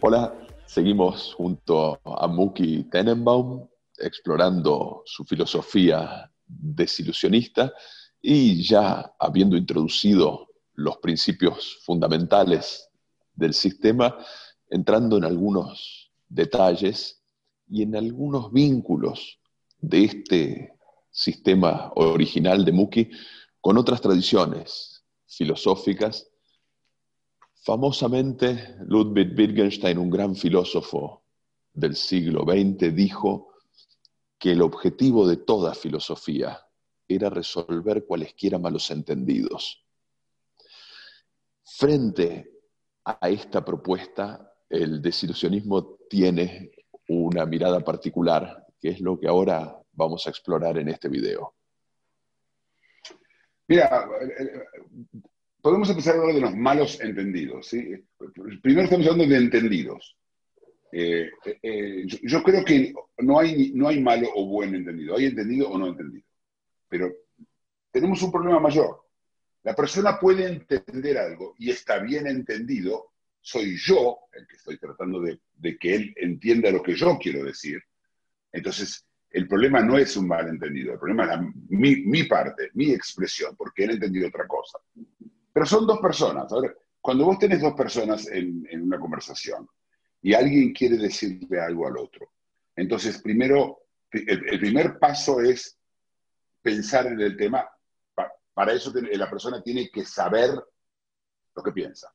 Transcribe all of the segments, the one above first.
Hola, seguimos junto a Muki Tenenbaum explorando su filosofía desilusionista y ya habiendo introducido los principios fundamentales del sistema, entrando en algunos detalles y en algunos vínculos de este sistema original de Muki con otras tradiciones filosóficas. Famosamente, Ludwig Wittgenstein, un gran filósofo del siglo XX, dijo que el objetivo de toda filosofía era resolver cualesquiera malos entendidos. Frente a esta propuesta, el desilusionismo tiene una mirada particular, que es lo que ahora vamos a explorar en este video. Mira, eh, eh, podemos empezar a hablar de los malos entendidos. ¿sí? Primero estamos hablando de entendidos. Eh, yo, yo creo que no hay, no hay malo o buen entendido, hay entendido o no entendido. Pero tenemos un problema mayor. La persona puede entender algo y está bien entendido, soy yo el que estoy tratando de, que él entienda lo que yo quiero decir. Entonces, el problema no es un malentendido, el problema es mi, parte, mi expresión, porque él entendió otra cosa. Pero son dos personas. A ver, cuando vos tenés dos personas en, una conversación y alguien quiere decirle algo al otro, entonces primero, el primer paso es pensar en el tema. Pa- para eso la persona tiene que saber lo que piensa.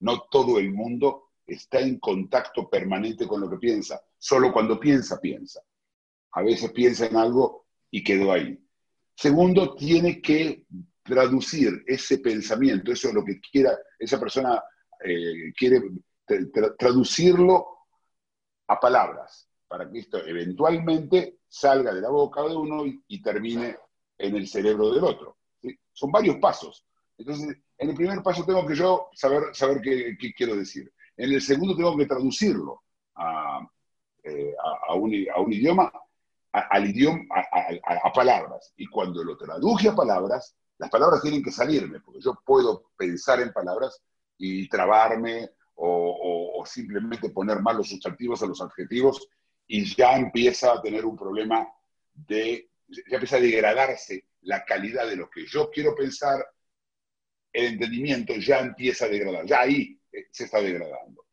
No todo el mundo está en contacto permanente con lo que piensa. Solo cuando piensa, piensa. A veces piensa en algo y quedó ahí. Segundo, tiene que traducir ese pensamiento, eso es lo que quiera, esa persona eh, quiere tra- tra- traducirlo a palabras, para que esto eventualmente salga de la boca de uno y, y termine en el cerebro del otro. Son varios pasos. Entonces, en el primer paso tengo que yo saber, saber qué, quiero decir. En el segundo tengo que traducirlo a, eh, a- a un, a idioma, a- al idioma, a, a- a palabras. Y cuando lo traduje a palabras, las palabras tienen que salirme, porque yo puedo pensar en palabras y trabarme o, o- simplemente poner mal los sustantivos o los adjetivos y ya empieza a tener un problema de, ya empieza a degradarse la calidad de lo que yo quiero pensar, el entendimiento ya empieza a degradar, ya ahí eh, se está degradando.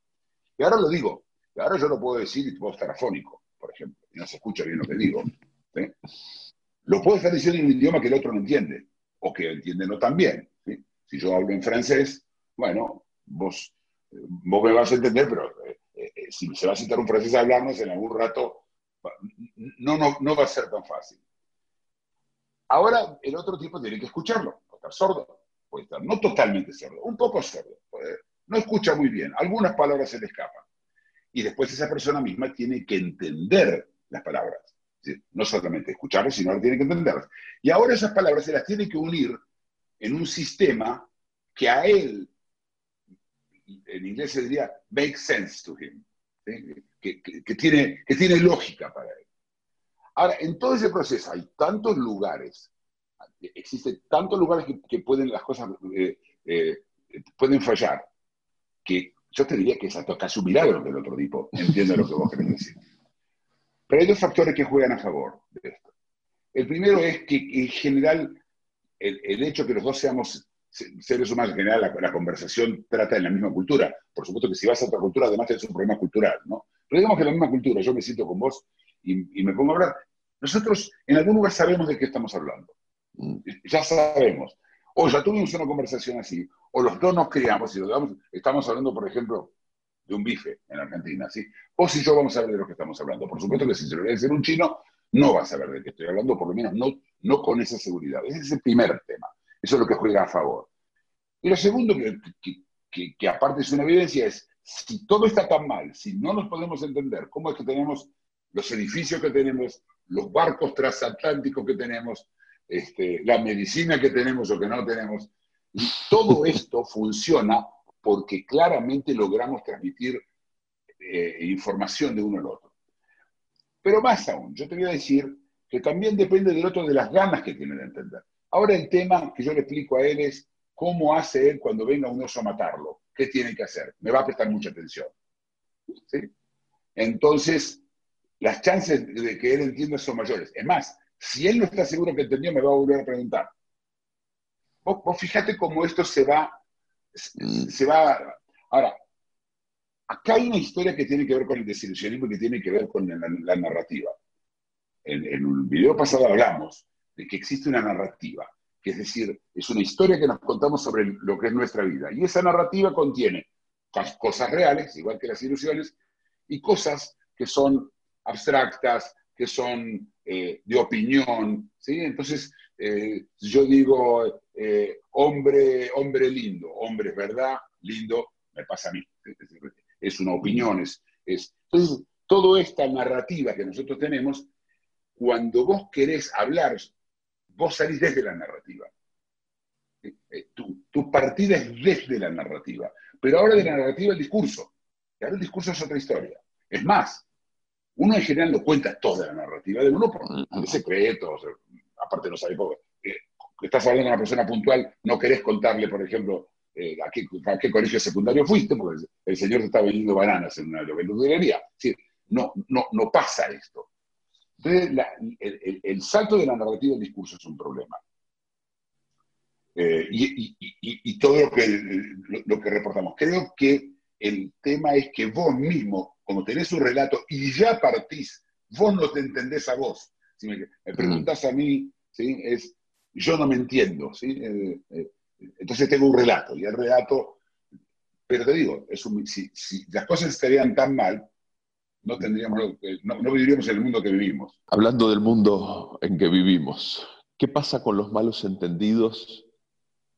Y ahora lo digo, y ahora yo lo puedo decir y puedo estar afónico, por ejemplo, y no se escucha bien lo que digo. Lo puedo estar diciendo en un idioma que el otro no entiende, o que entiende no tan bien. Si yo hablo en francés, bueno, vos, vos me vas a entender, pero eh, eh, si se va a sentar un francés a hablarnos en algún rato, no, no, no va a ser tan fácil. Ahora el otro tipo tiene que escucharlo, puede estar sordo, puede estar no totalmente sordo, un poco sordo, no escucha muy bien, algunas palabras se le escapan. Y después esa persona misma tiene que entender las palabras. No solamente escucharlas, sino que tiene que entenderlas. Y ahora esas palabras se las tiene que unir en un sistema que a él, en inglés se diría, make sense to him, tiene, que tiene lógica. Ahora, en todo ese proceso hay tantos lugares, existen tantos lugares que, pueden las cosas, eh, eh, pueden fallar, que yo te diría que es casi un milagro que otro tipo entienda lo que vos querés decir. Pero hay dos factores que juegan a favor de esto. El primero es que en general el, el hecho que los dos seamos se- seres humanos, en general la, conversación trata en la misma cultura. Por supuesto que si vas a otra cultura, además es un problema cultural, ¿no? Pero digamos que en la misma cultura, yo me siento con vos y me pongo a hablar. Nosotros en algún lugar sabemos de qué estamos hablando. Mm. Ya sabemos. O ya tuvimos una conversación así, o los dos nos criamos y los dos- estamos hablando, por ejemplo, de un bife en Argentina, ¿sí? O si yo vamos a ver de lo que estamos hablando. Por supuesto que si se lo voy a decir un chino, no va a saber de qué estoy hablando, por lo menos no, no con esa seguridad. Ese es el primer tema. Eso es lo que juega a favor. Y lo segundo, que, que- que- que aparte es una evidencia, es si todo está tan mal, si no nos podemos entender cómo es que tenemos los edificios que tenemos, los barcos transatlánticos que tenemos, este, la medicina que tenemos o que no tenemos, Y todo esto funciona porque claramente logramos transmitir eh, información de uno al otro. Pero más aún, yo te voy a decir que también depende del otro de las ganas que tiene de entender. Ahora el tema que yo le explico a él es cómo hace él cuando venga un oso a matarlo. ¿Qué tiene que hacer? Me va a prestar mucha atención. Entonces, las chances de que él entienda son mayores. Es más, si él no está seguro que entendió, me va a volver a preguntar. Vos, fíjate cómo esto se va, se va... Ahora, acá hay una historia que tiene que ver con el desilusionismo y que tiene que ver con la, narrativa. En, en un video pasado hablamos de que existe una narrativa, que es decir, es una historia que nos contamos sobre lo que es nuestra vida. Y esa narrativa contiene cosas reales, igual que las ilusiones, y cosas que son abstractas, que son eh, de opinión, ¿sí? Entonces, eh, yo digo, eh, hombre, hombre lindo, hombre es verdad, lindo, me pasa a mí. Es una opinión, es, Entonces, toda esta narrativa que nosotros tenemos, cuando vos querés hablar, vos salís desde la narrativa. Tu, tu, partida es desde la narrativa. Pero ahora de la narrativa el discurso. Y ahora el discurso es otra historia. Es más, uno en general no cuenta toda la narrativa de uno por secretos, aparte no sabe poco. Eh, estás hablando de una persona puntual, no querés contarle, por ejemplo, eh, a, qué, colegio secundario fuiste, porque el, señor te está vendiendo bananas en una verdulería. no, no, no pasa esto. Entonces, el, salto de la narrativa del discurso es un problema. Eh, y, todo lo que, lo que reportamos. Creo que el tema es que vos mismo como tenés un relato y ya partís, vos no te entendés a vos. Si me, preguntas a mí, ¿sí? es, yo no me entiendo. ¿sí? Eh, eh, entonces tengo un relato, y el relato, pero te digo, es si, las cosas estarían tan mal, no, tendríamos, no, no viviríamos en el mundo que vivimos. Hablando del mundo en que vivimos, ¿qué pasa con los malos entendidos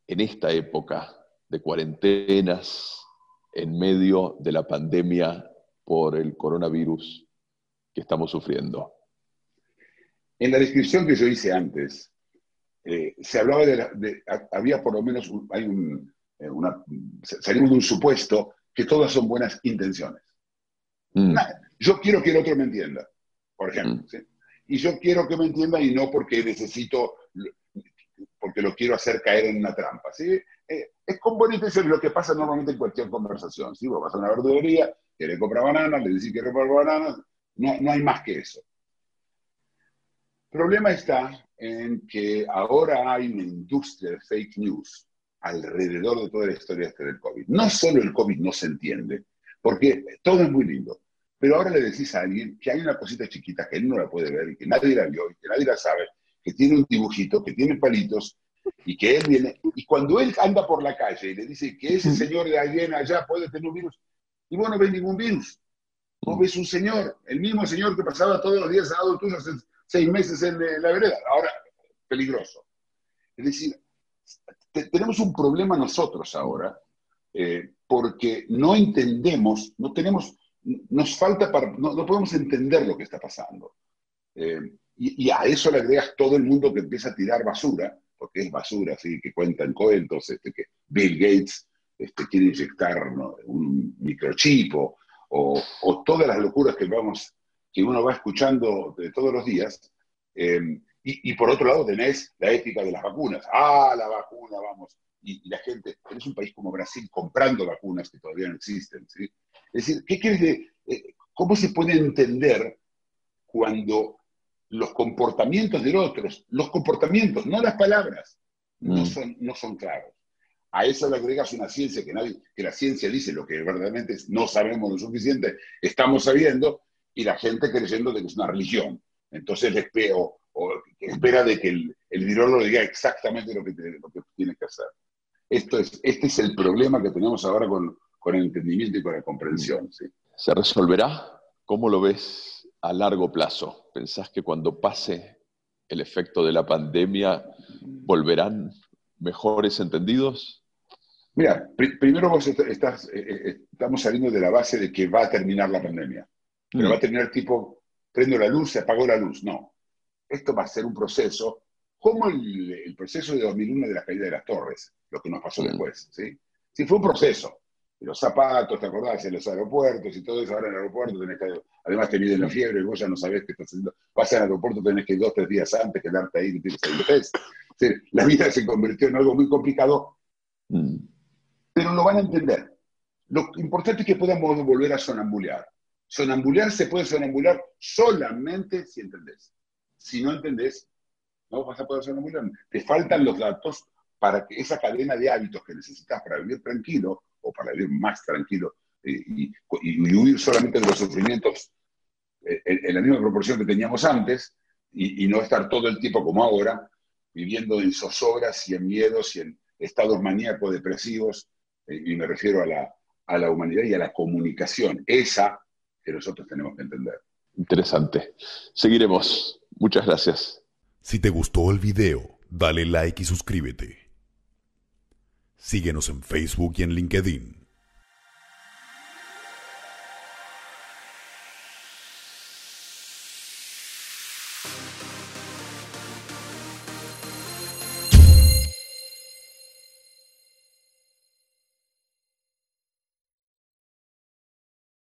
en esta época de cuarentenas, en medio de la pandemia por el coronavirus que estamos sufriendo? En la descripción que yo hice antes, eh, se hablaba de, había por lo menos, hay un, eh, una, salimos de un supuesto que todas son buenas intenciones. Mm. yo quiero que el otro me entienda, por ejemplo. Mm. Y yo quiero que me entienda y no porque necesito, porque lo quiero hacer caer en una trampa. ¿sí? Eh, es con buena intención lo que pasa normalmente en cualquier conversación. ¿sí? Vos vas a una verdulería quiere comprar bananas, le dice que comprar bananas, no, no hay más que eso. El problema está en que ahora hay una industria de fake news alrededor de toda la historia este del COVID. No solo el COVID no se entiende, porque todo es muy lindo, pero ahora le decís a alguien que hay una cosita chiquita que él no la puede ver y que nadie la vio y que nadie la sabe, que tiene un dibujito, que tiene palitos y que él viene, y cuando él anda por la calle y le dice que ese señor de alguien allá puede tener un virus, y vos no ves ningún virus. Vos ves un señor, el mismo señor que pasaba todos los días al lado tuyo hace seis meses en la vereda. Ahora, peligroso. Es decir, tenemos un problema nosotros ahora eh, porque no entendemos, no tenemos, nos falta para, no, podemos entender lo que está pasando. Eh, y, a eso le agregas todo el mundo que empieza a tirar basura, porque es basura, así que cuentan cuentos, este, que Bill Gates este, quiere inyectar un microchip o, todas las locuras que, vamos, que uno va escuchando de todos los días. Em, y, por otro lado tenés la ética de las vacunas. Ah, la vacuna, vamos. Y, la gente, tenés un país como Brasil comprando vacunas que todavía no existen. Es decir, ¿qué quieres de, eh, ¿cómo se puede entender cuando los comportamientos de otros, los comportamientos, no las palabras, no, mm. son, no son claros? A eso le agregas una ciencia que, nadie, que la ciencia dice lo que verdaderamente no sabemos lo suficiente, estamos sabiendo, y la gente creyendo de que es una religión. Entonces les o, espera de que el, el le diga exactamente lo que, lo que tiene que hacer. Esto es, este es el problema que tenemos ahora con, con el entendimiento y con la comprensión. ¿sí? ¿Se resolverá? ¿Cómo lo ves a largo plazo? ¿Pensás que cuando pase el efecto de la pandemia volverán mejores entendidos? Mira, primero vos estás, eh, eh, estamos saliendo de la base de que va a terminar la pandemia. Pero mm. va a terminar tipo, prendo la luz, se apagó la luz. No. Esto va a ser un proceso como el, el proceso de 2001 de la caída de las torres, lo que nos pasó Mm. después, ¿sí? Sí, fue un proceso. Los zapatos, ¿te acordás? En los aeropuertos y todo eso, ahora en el aeropuerto tenés que, además te miden la fiebre y vos ya no sabés qué estás haciendo. Vas al aeropuerto, tenés que ir dos, tres días antes, quedarte ahí, tienes que hacer el test. Sí, la vida se convirtió en algo muy complicado, Mm. Lo van a entender. Lo importante es que podamos volver a sonambulear. Sonambulear se puede sonambular solamente si entendés. Si no entendés, no vas a poder sonambular. Te faltan los datos para que esa cadena de hábitos que necesitas para vivir tranquilo o para vivir más tranquilo eh, y, huir solamente de los sufrimientos eh, en, la misma proporción que teníamos antes y, y no estar todo el tiempo como ahora, viviendo en zozobras y en miedos y en estados maníacos depresivos, y me refiero a la, a la humanidad y a la comunicación, esa que nosotros tenemos que entender. Interesante. Seguiremos. Muchas gracias. Si te gustó el video, dale like y suscríbete. Síguenos en Facebook y en LinkedIn.